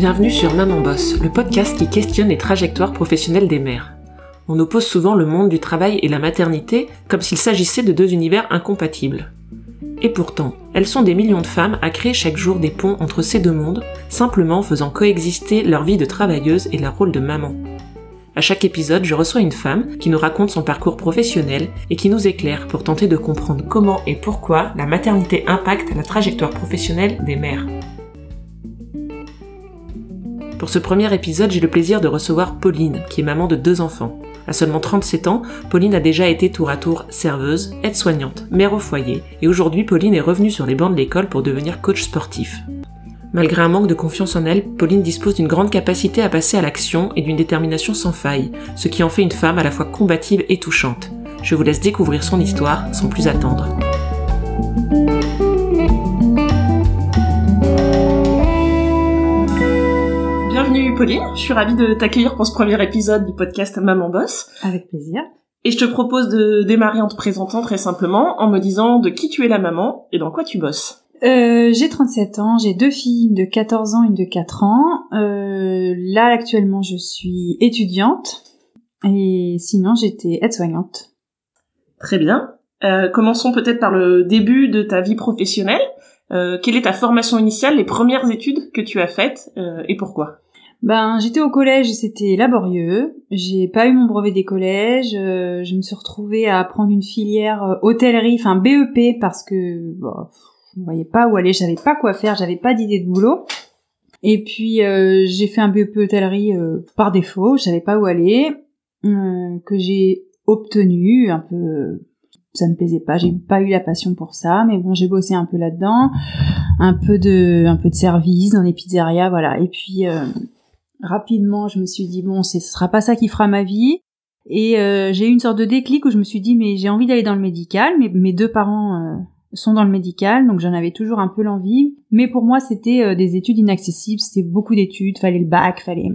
Bienvenue sur Maman Boss, le podcast qui questionne les trajectoires professionnelles des mères. On oppose souvent le monde du travail et la maternité comme s'il s'agissait de deux univers incompatibles. Et pourtant, elles sont des millions de femmes à créer chaque jour des ponts entre ces deux mondes, simplement en faisant coexister leur vie de travailleuse et leur rôle de maman. À chaque épisode, je reçois une femme qui nous raconte son parcours professionnel et qui nous éclaire pour tenter de comprendre comment et pourquoi la maternité impacte la trajectoire professionnelle des mères. Pour ce premier épisode, j'ai le plaisir de recevoir Pauline, qui est maman de deux enfants. À seulement 37 ans, Pauline a déjà été tour à tour serveuse, aide-soignante, mère au foyer, et aujourd'hui Pauline est revenue sur les bancs de l'école pour devenir coach sportif. Malgré un manque de confiance en elle, Pauline dispose d'une grande capacité à passer à l'action et d'une détermination sans faille, ce qui en fait une femme à la fois combative et touchante. Je vous laisse découvrir son histoire sans plus attendre. Bienvenue Pauline, je suis ravie de t'accueillir pour ce premier épisode du podcast Maman Boss. Avec plaisir. Et je te propose de démarrer en te présentant très simplement en me disant de qui tu es la maman et dans quoi tu bosses. Euh, j'ai 37 ans, j'ai deux filles, une de 14 ans, une de 4 ans. Euh, là, actuellement, je suis étudiante. Et sinon, j'étais aide-soignante. Très bien. Euh, commençons peut-être par le début de ta vie professionnelle. Euh, quelle est ta formation initiale, les premières études que tu as faites euh, et pourquoi? Ben, j'étais au collège, c'était laborieux. J'ai pas eu mon brevet des collèges. euh, je me suis retrouvée à prendre une filière euh, hôtellerie, enfin BEP, parce que bon, je ne voyais pas où aller, j'avais pas quoi faire, j'avais pas d'idée de boulot. Et puis euh, j'ai fait un BEP hôtellerie euh, par défaut, je savais pas où aller, euh, que j'ai obtenu un peu. euh, ça me plaisait pas, j'ai pas eu la passion pour ça, mais bon, j'ai bossé un peu là-dedans, un peu de, un peu de service dans les pizzerias, voilà. Et puis euh, rapidement, je me suis dit bon, ce sera pas ça qui fera ma vie. Et euh, j'ai eu une sorte de déclic où je me suis dit mais j'ai envie d'aller dans le médical. Mais mes deux parents euh, sont dans le médical, donc j'en avais toujours un peu l'envie. Mais pour moi, c'était euh, des études inaccessibles, c'était beaucoup d'études, fallait le bac, fallait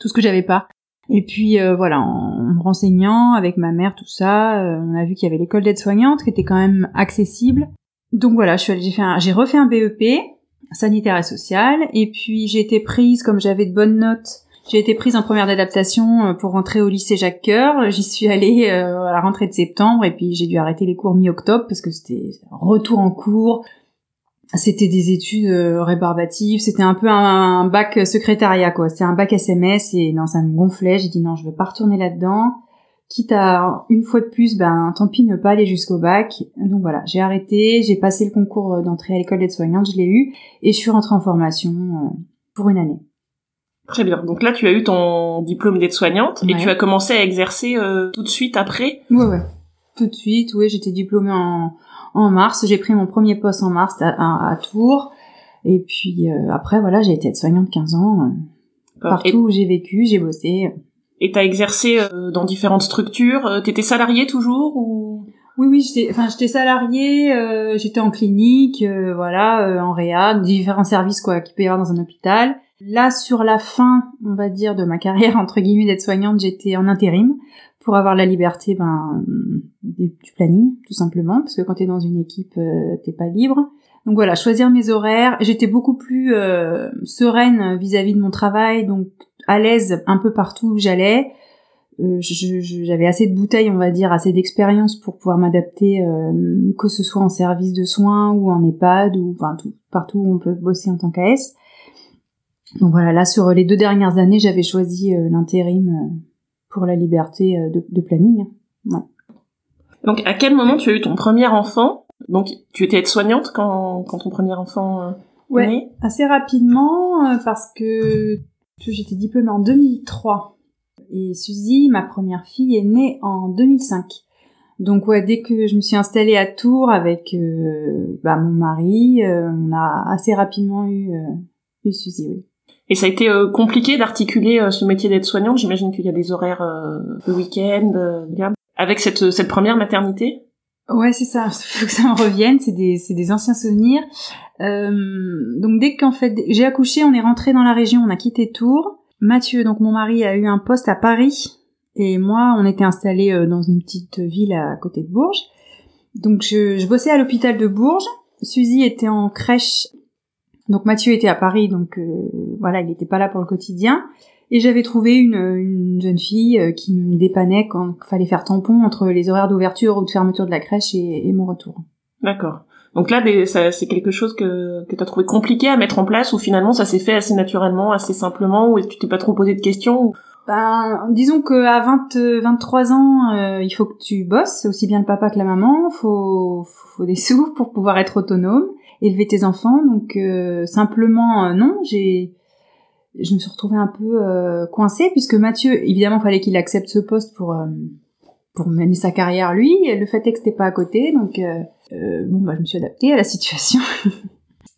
tout ce que j'avais pas. Et puis euh, voilà, en me renseignant avec ma mère, tout ça, on a vu qu'il y avait l'école d'aide-soignante qui était quand même accessible. Donc voilà, j'ai j'ai refait un BEP sanitaire et social, et puis j'ai été prise comme j'avais de bonnes notes. J'ai été prise en première d'adaptation euh, pour rentrer au lycée Jacques Coeur. J'y suis allée euh, à la rentrée de septembre et puis j'ai dû arrêter les cours mi-octobre parce que c'était retour en cours. C'était des études euh, rébarbatives, c'était un peu un, bac secrétariat quoi. C'était un bac SMS et non ça me gonflait. J'ai dit non je veux pas retourner là-dedans. Quitte à une fois de plus, ben tant pis ne pas aller jusqu'au bac. Donc voilà, j'ai arrêté, j'ai passé le concours d'entrée à l'école d'aide-soignante, je l'ai eu et je suis rentrée en formation euh, pour une année. Très bien. Donc là, tu as eu ton diplôme d'aide-soignante et tu as commencé à exercer euh, tout de suite après? Ouais, ouais. Tout de suite, oui, j'étais diplômée en, en mars. J'ai pris mon premier poste en mars à, à, à Tours. Et puis euh, après, voilà, j'ai été aide-soignante 15 ans. euh, partout où j'ai vécu, j'ai bossé. Et t'as exercé euh, dans différentes structures. Euh, T'étais salarié toujours ou? Oui, oui, j'étais, enfin, j'étais salariée, euh, j'étais en clinique, euh, voilà, euh, en réa, différents services quoi, qu'il peut y avoir dans un hôpital. Là, sur la fin, on va dire, de ma carrière entre guillemets d'aide-soignante, j'étais en intérim pour avoir la liberté, ben, du, du planning, tout simplement, parce que quand t'es dans une équipe, euh, t'es pas libre. Donc voilà, choisir mes horaires. J'étais beaucoup plus euh, sereine vis-à-vis de mon travail, donc à l'aise un peu partout où j'allais. Euh, j'avais assez de bouteilles, on va dire, assez d'expérience pour pouvoir m'adapter, euh, que ce soit en service de soins ou en EHPAD ou enfin tout, partout où on peut bosser en tant qu'AS. Donc voilà, là sur les deux dernières années, j'avais choisi euh, l'intérim pour la liberté de, de planning. Donc à quel moment tu as eu ton premier enfant? Donc tu étais aide-soignante quand, quand ton premier enfant Ouais. est né? Assez rapidement parce que j'étais diplômée en 2003 et Suzy, ma première fille, est née en 2005. Donc ouais, dès que je me suis installée à Tours avec euh, bah, mon mari, euh, on a assez rapidement eu, euh, eu Suzy, oui. Et ça a été euh, compliqué d'articuler ce métier d'aide-soignante. J'imagine qu'il y a des horaires le week-end, avec cette, cette première maternité? Ouais, c'est ça. Faut que ça me revienne. C'est des, c'est des anciens souvenirs. Euh, donc dès qu'en fait j'ai accouché, on est rentré dans la région, on a quitté Tours. Mathieu, donc mon mari, a eu un poste à Paris et moi, on était installés euh, dans une petite ville à côté de Bourges. Donc je, je bossais à l'hôpital de Bourges. Suzy était en crèche. Donc Mathieu était à Paris, donc euh, voilà, il n'était pas là pour le quotidien. Et j'avais trouvé une, une, jeune fille euh, qui me dépannait quand il fallait faire tampon entre les horaires d'ouverture ou de fermeture de la crèche et, et mon retour. D'accord. Donc là, c'est quelque chose que, que tu as trouvé compliqué à mettre en place ou finalement ça s'est fait assez naturellement, assez simplement ou tu t'es pas trop posé de questions ben, disons que à 20, 23 ans, euh, il faut que tu bosses, aussi bien le papa que la maman. Faut, faut des sous pour pouvoir être autonome, élever tes enfants. Donc euh, simplement, euh, non, j'ai, je me suis retrouvée un peu coincée puisque Mathieu, évidemment, fallait qu'il accepte ce poste pour pour mener sa carrière lui. Le fait est que c'était pas à côté, donc bon, bah, je me suis adaptée à la situation.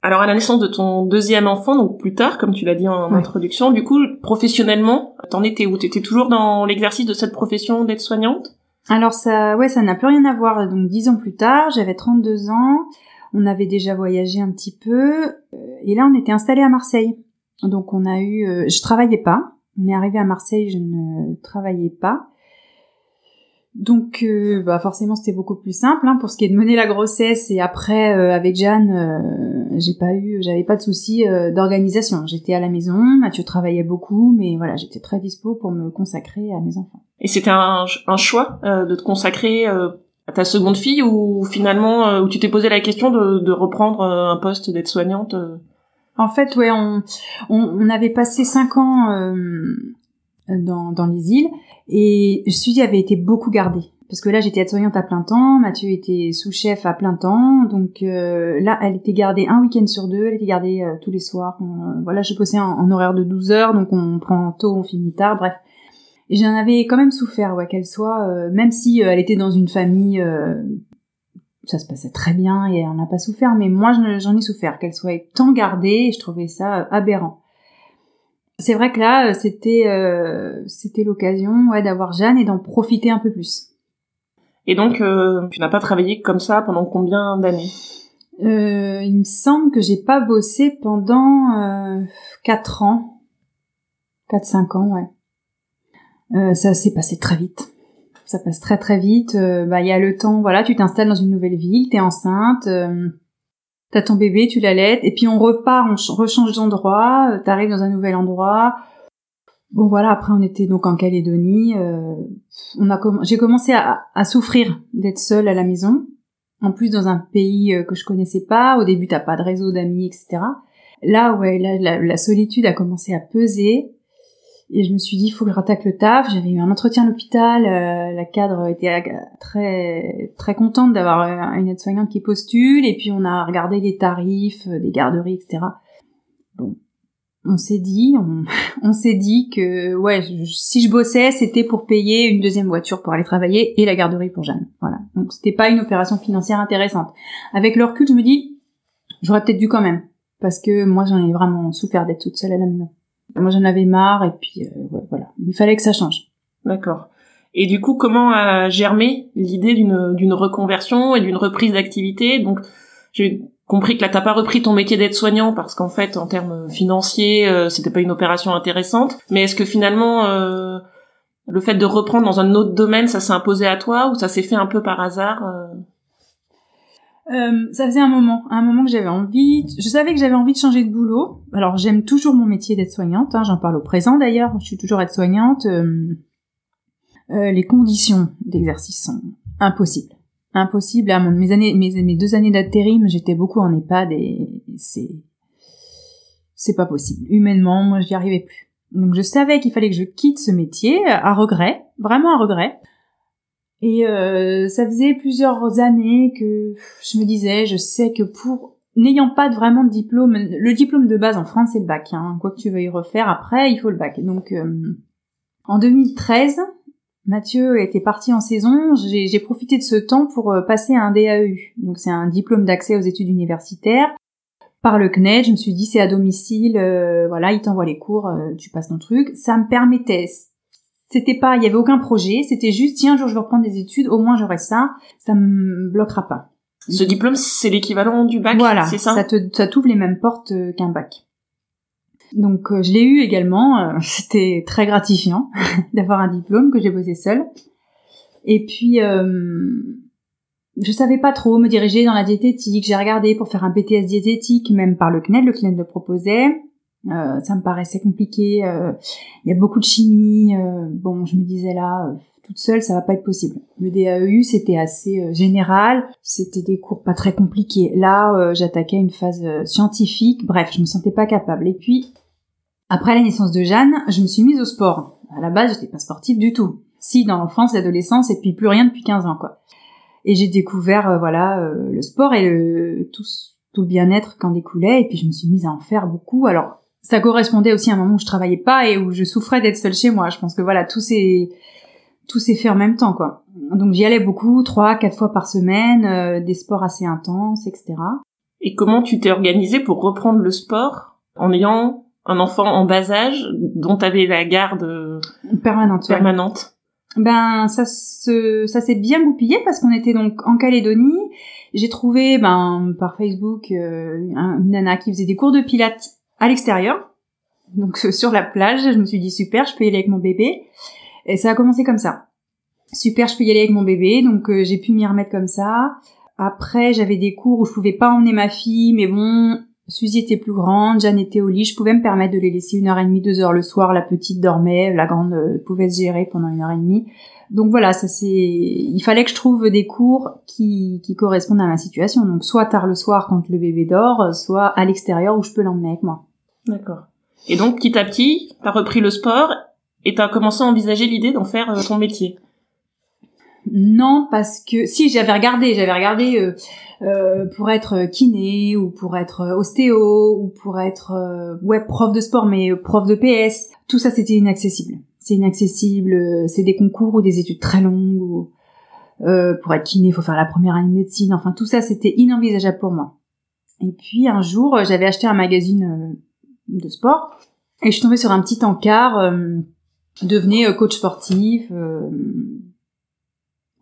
Alors à la naissance de ton deuxième enfant, donc plus tard, comme tu l'as dit en introduction, du coup, professionnellement, t'en étais où? T'étais toujours dans l'exercice de cette profession d'aide-soignante? Alors ça, ouais, ça n'a plus rien à voir. Donc dix ans plus tard, j'avais 32 ans, on avait déjà voyagé un petit peu, euh, et là on était installé à Marseille. Donc on a eu, euh, je travaillais pas. On est arrivé à Marseille, je ne travaillais pas. Donc, euh, bah forcément, c'était beaucoup plus simple hein, pour ce qui est de mener la grossesse. Et après, euh, avec Jeanne, euh, j'ai pas eu, j'avais pas de soucis d'organisation. J'étais à la maison, Mathieu travaillait beaucoup, mais voilà, j'étais très dispo pour me consacrer à mes enfants. Et c'était un, un, choix de te consacrer à ta seconde fille, ou finalement, où tu t'es posé la question de, de reprendre un poste d'aide-soignante En fait, ouais, on, on, on, avait passé cinq ans dans, dans les îles. Et Suzy avait été beaucoup gardée. Parce que là, j'étais aide-soignante à plein temps, Mathieu était sous-chef à plein temps, donc euh, là, elle était gardée un week-end sur deux, elle était gardée euh, tous les soirs. Euh, voilà, je bossais en, horaire de 12 heures, donc on prend tôt, on finit tard, bref. J'en avais quand même souffert, ouais, qu'elle soit, même si elle était dans une famille, ça se passait très bien et elle n'a pas souffert, mais moi j'en ai souffert, qu'elle soit tant gardée, et je trouvais ça aberrant c'est vrai que là, euh, c'était euh, c'était l'occasion ouais, d'avoir Jeanne et d'en profiter un peu plus. Et donc, euh, tu n'as pas travaillé comme ça pendant combien d'années? Il me semble que j'ai pas bossé pendant 4 ans. 4-5 ans, ouais. ça s'est passé très vite. Ça passe très très vite. bah, il y a le temps, voilà, tu t'installes dans une nouvelle ville, t'es enceinte t'as ton bébé, tu l'allaites, et puis on repart, on rechange d'endroit, euh, t'arrives dans un nouvel endroit. Bon voilà, après on était donc en Calédonie. Euh, j'ai commencé à, souffrir d'être seule à la maison. En plus dans un pays euh, que je connaissais pas. Au début t'as pas de réseau d'amis, etc. Là ouais, la, solitude a commencé à peser. Et je me suis dit, il faut que je rattaque le taf. J'avais eu un entretien à l'hôpital. Euh, la cadre était très très contente d'avoir euh, une aide-soignante qui postule. Et puis on a regardé les tarifs euh, des garderies, etc. Bon, on s'est dit, on, s'est dit que ouais, si je bossais, c'était pour payer une deuxième voiture pour aller travailler et la garderie pour Jeanne. Voilà. Donc c'était pas une opération financière intéressante. Avec le recul, je me dis, j'aurais peut-être dû quand même, parce que moi j'en ai vraiment souffert d'être toute seule à la maison. Moi, j'en avais marre et puis euh, voilà, il fallait que ça change. D'accord. Et du coup, comment a germé l'idée d'une d'une reconversion et d'une reprise d'activité? Donc, j'ai compris que là, t'as pas repris ton métier d'aide-soignant parce qu'en fait, en termes financiers, euh, c'était pas une opération intéressante. Mais est-ce que finalement, euh, le fait de reprendre dans un autre domaine, ça s'est imposé à toi ou ça s'est fait un peu par hasard euh, ça faisait un moment, un moment que j'avais envie. Je savais que j'avais envie de changer de boulot. Alors j'aime toujours mon métier d'aide-soignante. Hein, J'en parle au présent d'ailleurs. Je suis toujours aide-soignante. Euh, euh, les conditions d'exercice sont impossibles, impossibles. À mes années, mes, mes deux années d'intérim, j'étais beaucoup en EHPAD et c'est c'est pas possible. Humainement, moi, j'y arrivais plus. Donc je savais qu'il fallait que je quitte ce métier à regret, vraiment à regret. Et euh, ça faisait plusieurs années que je me disais, je sais que pour n'ayant pas vraiment de diplôme, le diplôme de base en France c'est le bac, hein, quoi que tu veuilles refaire après, il faut le bac. Donc euh, en 2013, Mathieu était parti en saison, j'ai profité de ce temps pour euh, passer à un DAEU. Donc c'est un diplôme d'accès aux études universitaires. Par le CNED, je me suis dit c'est à domicile, voilà, il t'envoie les cours, tu passes ton truc. Ça me permettait c'était pas, il y avait aucun projet, c'était juste, tiens, un jour je vais reprendre des études, au moins j'aurai ça, ça me bloquera pas. Ce diplôme, c'est l'équivalent du bac, voilà, c'est ça? Ça te, ça t'ouvre les mêmes portes euh, qu'un bac. Donc euh, je l'ai eu également, euh, c'était très gratifiant d'avoir un diplôme que j'ai posé seul. Et puis je savais pas trop me diriger dans la diététique, j'ai regardé pour faire un BTS diététique, même par le CNED, le CNED le proposait. Euh, ça me paraissait compliqué. euh, Il y a beaucoup de chimie. euh, bon, je me disais là, euh, toute seule, ça va pas être possible. Le DAEU, c'était assez euh, général. C'était des cours pas très compliqués. Là, euh, j'attaquais une phase euh, scientifique. Bref, je me sentais pas capable. Et puis, après la naissance de Jeanne, je me suis mise au sport. À la base, j'étais pas sportive du tout. Si, dans l'enfance, l'adolescence, et puis plus rien depuis 15 ans, quoi. Et j'ai découvert, euh, voilà, euh, le sport et le, tout, tout le bien-être qu'en découlait. Et puis, je me suis mise à en faire beaucoup. Alors, ça correspondait aussi à un moment où je travaillais pas et où je souffrais d'être seule chez moi. Je pense que voilà, tout s'est, tout s'est fait en même temps, quoi. Donc, j'y allais beaucoup, trois, quatre fois par semaine, euh, des sports assez intenses, etc. Et comment tu t'es organisée pour reprendre le sport en ayant un enfant en bas âge dont tu avais la garde euh, Permanente, ouais. permanente? Ben ça se ça s'est bien goupillé parce qu'on était donc en Calédonie. J'ai trouvé ben par Facebook euh, un- une nana qui faisait des cours de pilates à l'extérieur. Donc sur la plage, je me suis dit super, je peux y aller avec mon bébé. Et ça a commencé comme ça. Super, je peux y aller avec mon bébé, donc euh, j'ai pu m'y remettre comme ça. Après, j'avais des cours où je pouvais pas emmener ma fille, mais bon, Suzy était plus grande, Jeanne était au lit, je pouvais me permettre de les laisser une heure et demie, deux heures le soir, la petite dormait, la grande euh, pouvait se gérer pendant une heure et demie. Donc voilà, ça c'est, il fallait que je trouve des cours qui, qui correspondent à ma situation. Donc soit tard le soir quand le bébé dort, soit à l'extérieur où je peux l'emmener avec moi. D'accord. Et donc, petit à petit, t'as repris le sport et t'as commencé à envisager l'idée d'en faire euh, ton métier. Non, parce que si j'avais regardé, j'avais regardé euh, euh, pour être kiné ou pour être euh, ostéo ou pour être euh, ouais prof de sport mais euh, prof de PS. Tout ça c'était inaccessible. C'est inaccessible. euh, C'est des concours ou des études très longues. Ou, euh, pour être kiné, il faut faire la première année de médecine. Enfin tout ça c'était inenvisageable pour moi. Et puis un jour, euh, j'avais acheté un magazine euh, de sport et je suis tombée sur un petit encart. Euh, devenez euh, coach sportif. euh,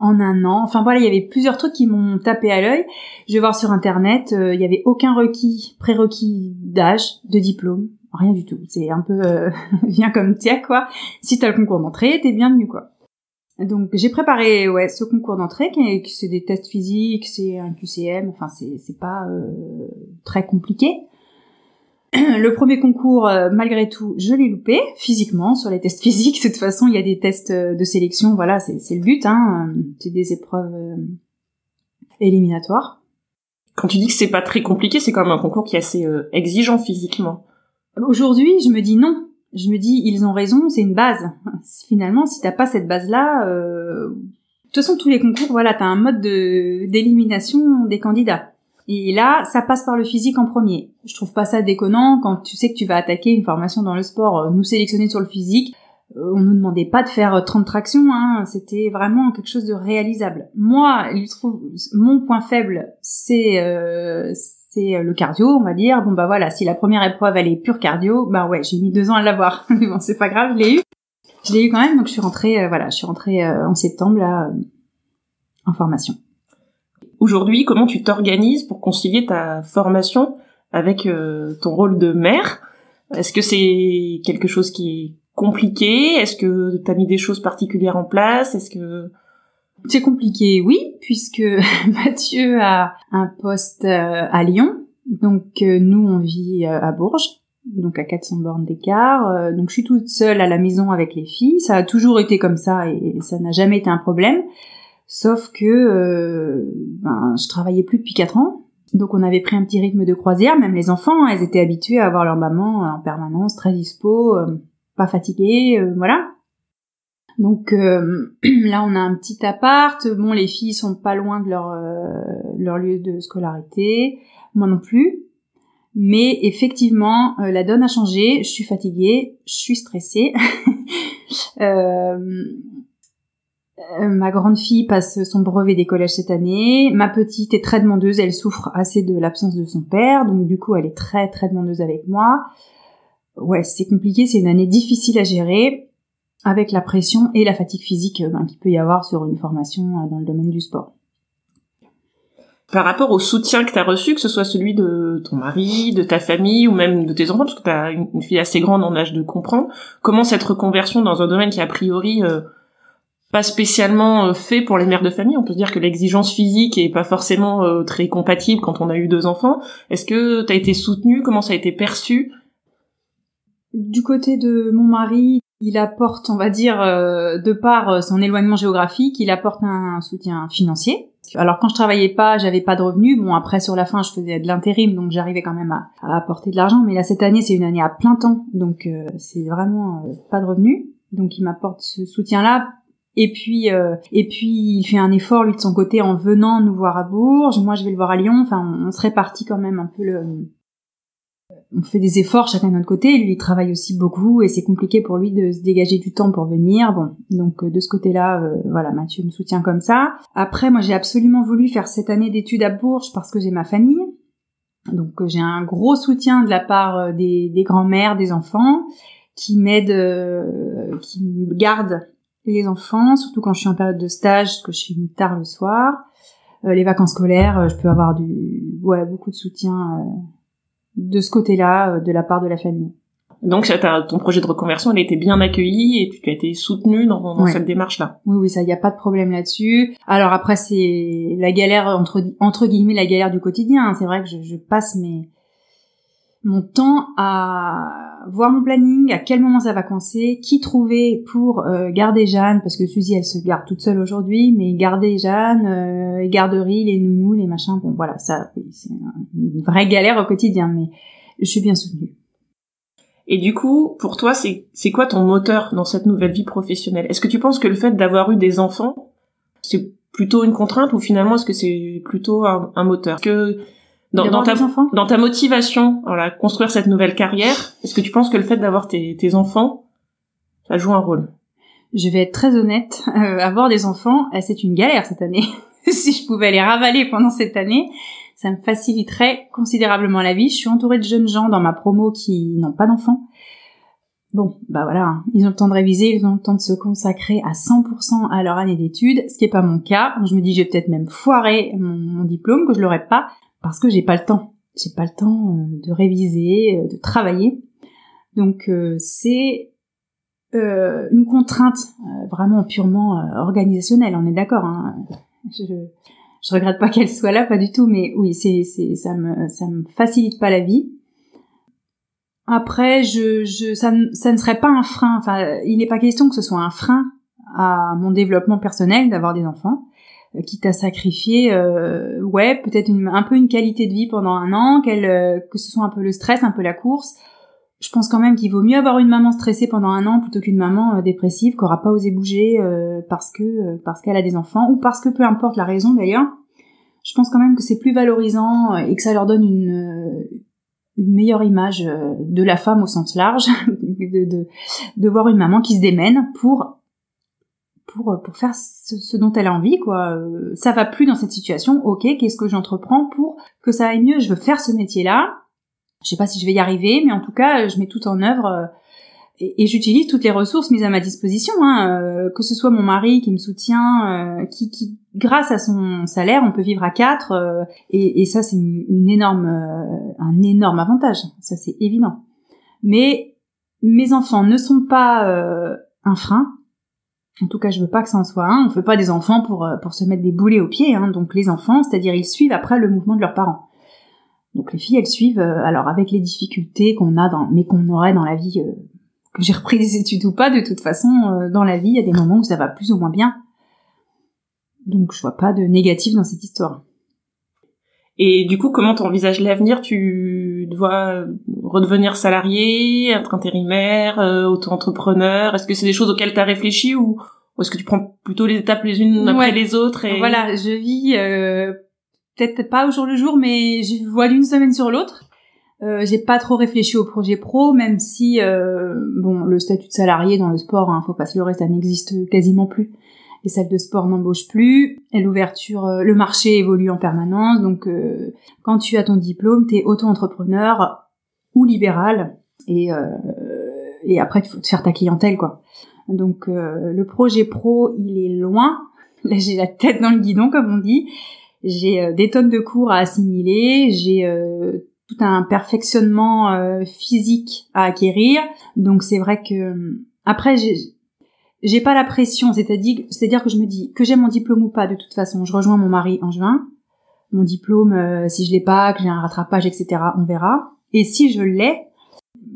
en un an. Enfin voilà, il y avait plusieurs trucs qui m'ont tapé à l'œil. Je vais voir sur internet, euh, il y avait aucun requis, prérequis d'âge, de diplôme, rien du tout. C'est un peu viens comme tiens quoi. Si t'as le concours d'entrée, t'es bienvenu quoi. Donc j'ai préparé ouais ce concours d'entrée qui est- qui c'est des tests physiques, c'est un QCM, enfin c'est c'est pas très compliqué. Le premier concours, euh, malgré tout, je l'ai loupé physiquement sur les tests physiques. De toute façon, il y a des tests euh, de sélection, voilà, c'est le but. Hein. C'est des épreuves euh, éliminatoires. Quand tu dis que c'est pas très compliqué, c'est quand même un concours qui est assez euh, exigeant physiquement. Aujourd'hui, je me dis non. Je me dis, ils ont raison, c'est une base. Finalement, si t'as pas cette base-là, euh... de toute façon, tous les concours, voilà, t'as un mode de d'élimination des candidats. Et là, ça passe par le physique en premier. Je trouve pas ça déconnant quand tu sais que tu vas attaquer une formation dans le sport, euh, nous sélectionner sur le physique. euh, on nous demandait pas de faire euh, 30 tractions, hein, c'était vraiment quelque chose de réalisable. Moi, mon point faible, c'est euh, c'est euh, le cardio, on va dire. Bon bah voilà, si la première épreuve elle est pure cardio, bah ouais, j'ai mis deux ans à l'avoir. Mais bon, c'est pas grave, je l'ai eu. Je l'ai eu quand même, donc je suis rentrée, euh, voilà, je suis rentrée euh, en septembre là euh, en formation. Aujourd'hui, comment tu t'organises pour concilier ta formation avec euh, ton rôle de mère Est-ce que c'est quelque chose qui est compliqué? Est-ce que tu as mis des choses particulières en place? Est-ce que C'est compliqué, oui, puisque Mathieu a un poste euh, à Lyon, donc euh, nous on vit à Bourges, donc à 400 bornes d'écart, donc je suis toute seule à la maison avec les filles, ça a toujours été comme ça et ça n'a jamais été un problème, sauf que euh, ben, je travaillais plus depuis 4 ans, donc on avait pris un petit rythme de croisière, même les enfants, elles étaient habituées à avoir leur maman en permanence, très dispo, euh, pas fatiguée, euh, voilà. Donc euh, là, on a un petit appart. Bon, les filles sont pas loin de leur euh, leur lieu de scolarité, moi non plus. Mais effectivement, la donne a changé. Je suis fatiguée, je suis stressée. Euh, euh, ma grande fille passe son brevet des collèges cette année. Ma petite est très demandeuse. Elle souffre assez de l'absence de son père, donc du coup, elle est très très demandeuse avec moi. Ouais, c'est compliqué. C'est une année difficile à gérer avec la pression et la fatigue physique euh, ben, qu'il peut y avoir sur une formation euh, dans le domaine du sport. par rapport au soutien que tu as reçu, que ce soit celui de ton mari, de ta famille ou même de tes enfants, parce que tu as une, fille assez grande en âge de comprendre, comment cette reconversion dans un domaine qui a priori pas spécialement euh, fait pour les mères de famille, on peut se dire que l'exigence physique est pas forcément euh, très compatible quand on a eu deux enfants. Est-ce que tu as été soutenue? Comment ça a été perçu? Du côté de mon mari, il apporte, on va dire, euh, de par son éloignement géographique, il apporte un soutien financier. Alors quand je travaillais pas, j'avais pas de revenus. Bon après sur la fin, je faisais de l'intérim, donc j'arrivais quand même à, apporter de l'argent. Mais là cette année, c'est une année à plein temps, donc c'est vraiment pas de revenus. Donc il m'apporte ce soutien-là. Et puis et puis il fait un effort lui de son côté en venant nous voir à Bourges. Moi je vais le voir à Lyon. Enfin on se répartit quand même un peu le on fait des efforts chacun de notre côté. Lui, il travaille aussi beaucoup et c'est compliqué pour lui de se dégager du temps pour venir. Bon, donc euh, de ce côté-là, euh, voilà, Mathieu me soutient comme ça. Après, moi, j'ai absolument voulu faire cette année d'études à Bourges parce que j'ai ma famille. Donc euh, j'ai un gros soutien de la part des, des grands-mères, des enfants, qui m'aident, qui me gardent les enfants, surtout quand je suis en période de stage, parce que je finis tard le soir. les vacances scolaires, je peux avoir du, ouais, beaucoup de soutien de ce côté-là euh, de la part de la famille. Donc ton projet de reconversion, il a été bien accueilli et tu as été soutenu dans, cette démarche-là. Oui, oui, ça, il n'y a pas de problème là-dessus. Alors après, c'est la galère entre entre guillemets la galère du quotidien. C'est vrai que je, je passe mes mon temps à voir mon planning, à quel moment ça va coincer, qui trouver pour euh, garder Jeanne, parce que Suzy elle se garde toute seule aujourd'hui, mais garder Jeanne, euh, les garderies, les nounous, les machins, bon voilà, ça c'est une vraie galère au quotidien, mais je suis bien soutenue. Et du coup, pour toi, c'est quoi ton moteur dans cette nouvelle vie professionnelle? Est-ce que tu penses que le fait d'avoir eu des enfants, c'est plutôt une contrainte ou finalement est-ce que c'est plutôt un, un moteur? Que dans, dans ta, dans ta motivation, voilà, construire cette nouvelle carrière, est-ce que tu penses que le fait d'avoir tes, tes enfants, ça joue un rôle? Je vais être très honnête, euh, avoir des enfants, euh, c'est une galère cette année. si je pouvais les ravaler pendant cette année, ça me faciliterait considérablement la vie. Je suis entourée de jeunes gens dans ma promo qui n'ont pas d'enfants. Bon, bah voilà, hein. ils ont le temps de réviser, ils ont le temps de se consacrer à 100% à leur année d'études, ce qui est pas mon cas. Je me dis, j'ai peut-être même foiré mon, mon diplôme, que je l'aurais pas, parce que j'ai pas le temps. J'ai pas le temps euh, de réviser, euh, de travailler. Donc euh, c'est une contrainte vraiment purement organisationnelle. On est d'accord. Hein. Je, je regrette pas qu'elle soit là, pas du tout. Mais oui, c'est c'est ça me ça me facilite pas la vie. Après, je, je ça, ça ne serait pas un frein. Enfin, il n'est pas question que ce soit un frein à mon développement personnel d'avoir des enfants. Euh, qui t'a sacrifié, euh, ouais, peut-être un peu une qualité de vie pendant un an, euh, que ce soit un peu le stress, un peu la course. Je pense quand même qu'il vaut mieux avoir une maman stressée pendant un an plutôt qu'une maman dépressive qui aura pas osé bouger parce que parce qu'elle a des enfants ou parce que peu importe la raison d'ailleurs. Je pense quand même que c'est plus valorisant et que ça leur donne une une meilleure image de la femme au sens large, de, de, de voir une maman qui se démène pour pour, euh, pour faire ce, dont elle a envie, quoi. Euh, ça va plus dans cette situation, ok, qu'est-ce que j'entreprends pour que ça aille mieux? Je veux faire ce métier-là. Je sais pas si je vais y arriver, mais en tout cas, je mets tout en œuvre euh, et, j'utilise toutes les ressources mises à ma disposition, hein, que ce soit mon mari qui me soutient, qui, qui, grâce à son salaire, on peut vivre à quatre, et, et, ça c'est une, énorme, un énorme avantage, ça c'est évident. Mais mes enfants ne sont pas un frein, en tout cas, je veux pas que ça en soit un. On fait pas des enfants pour, euh, pour se mettre des boulets aux pieds. Hein. Donc les enfants, c'est-à-dire ils suivent après le mouvement de leurs parents. Donc les filles, elles suivent, euh, alors avec les difficultés qu'on a, dans, mais qu'on aurait dans la vie, euh, que j'ai repris des études ou pas, de toute façon, dans la vie, il y a des moments où ça va plus ou moins bien. Donc je vois pas de négatif dans cette histoire. Et du coup, comment tu envisages l'avenir? Tu dois redevenir salarié, être intérimaire, euh, auto-entrepreneur. Est-ce que c'est des choses auxquelles tu as réfléchi ou, est-ce que tu prends plutôt les étapes les unes après les autres et... Voilà, je vis euh, peut-être pas au jour le jour, mais je vois d'une semaine sur l'autre. Euh, j'ai pas trop réfléchi au projet pro, même si euh, bon, le statut de salarié dans le sport, hein, faut pas se leurrer, ça n'existe quasiment plus les salles de sport n'embauchent plus, et l'ouverture, euh, le marché évolue en permanence, donc euh, quand tu as ton diplôme, tu es auto-entrepreneur ou libéral, et, euh, et après, il faut te faire ta clientèle, quoi. Donc le projet pro, il est loin, là j'ai la tête dans le guidon, comme on dit, j'ai des tonnes de cours à assimiler, j'ai tout un perfectionnement physique à acquérir, donc c'est vrai que... Après, j'ai j'ai pas la pression, c'est-à-dire, c'est-à-dire que je me dis que j'ai mon diplôme ou pas, de toute façon, je rejoins mon mari en juin. Mon diplôme, euh, si je l'ai pas, que j'ai un rattrapage, etc., on verra. Et si je l'ai,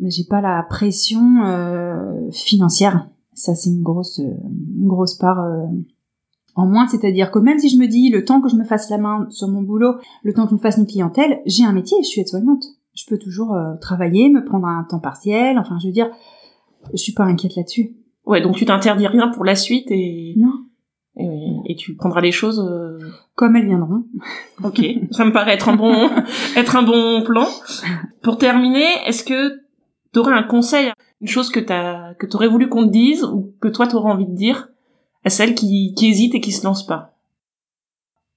j'ai pas la pression euh, financière. Ça, c'est une grosse, une grosse part euh, en moins. C'est-à-dire que même si je me dis le temps que je me fasse la main sur mon boulot, le temps que je me fasse une clientèle, j'ai un métier, je suis aide-soignante. Je peux toujours euh, travailler, me prendre un temps partiel. Enfin, je veux dire, je suis pas inquiète là-dessus. Ouais, donc tu t'interdis rien pour la suite et Non. et, et tu prendras les choses. euh, Comme elles viendront. Ok, ça me paraît être un bon être un bon plan. Pour terminer, est-ce que t'aurais un conseil, une chose que t'as que t'aurais voulu qu'on te dise ou que toi t'aurais envie de dire à celles qui qui hésitent et qui se lancent pas?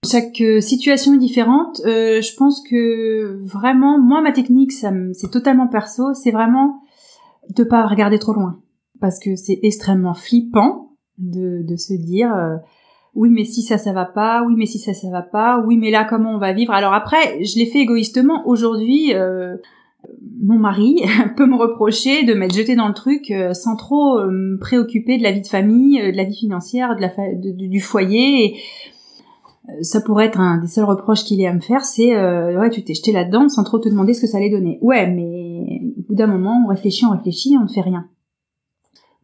Chaque situation est différente. Euh, je pense que vraiment, moi, ma technique, ça c'est totalement perso. C'est vraiment de pas regarder trop loin, parce que c'est extrêmement flippant de, de se dire euh, oui, mais si ça, ça va pas. Oui, mais si ça, ça va pas. Oui, mais là, comment on va vivre? Alors après, je l'ai fait égoïstement. Aujourd'hui, euh, mon mari peut me reprocher de m'être jeté dans le truc euh, sans trop euh, me préoccuper de la vie de famille, de la vie financière, de la fa- du foyer. Ça pourrait être un des seuls reproches qu'il ait à me faire, c'est ouais tu t'es jeté là-dedans sans trop te demander ce que ça allait donner. Ouais, mais au bout d'un moment on réfléchit, on réfléchit, on ne fait rien.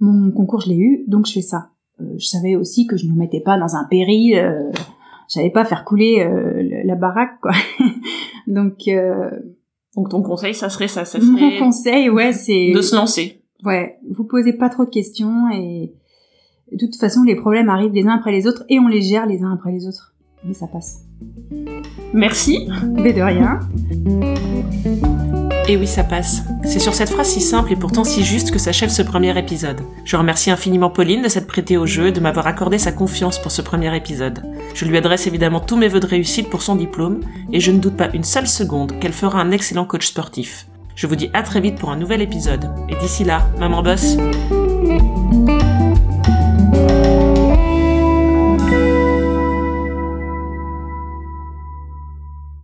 Mon concours je l'ai eu, donc je fais ça. Euh, je savais aussi que je ne me mettais pas dans un péril, euh, j'allais pas faire couler euh, la baraque quoi. donc Donc ton conseil, ça serait ça, ça mon serait conseil ouais c'est de se lancer. ouais vous posez pas trop de questions et de toute façon les problèmes arrivent les uns après les autres et on les gère les uns après les autres. Mais ça passe. Merci. Mais de rien. Et oui, ça passe. C'est sur cette phrase si simple et pourtant si juste que s'achève ce premier épisode. Je remercie infiniment Pauline de s'être prêtée au jeu et de m'avoir accordé sa confiance pour ce premier épisode. Je lui adresse évidemment tous mes vœux de réussite pour son diplôme et je ne doute pas une seule seconde qu'elle fera un excellent coach sportif. Je vous dis à très vite pour un nouvel épisode. Et d'ici là, maman bosse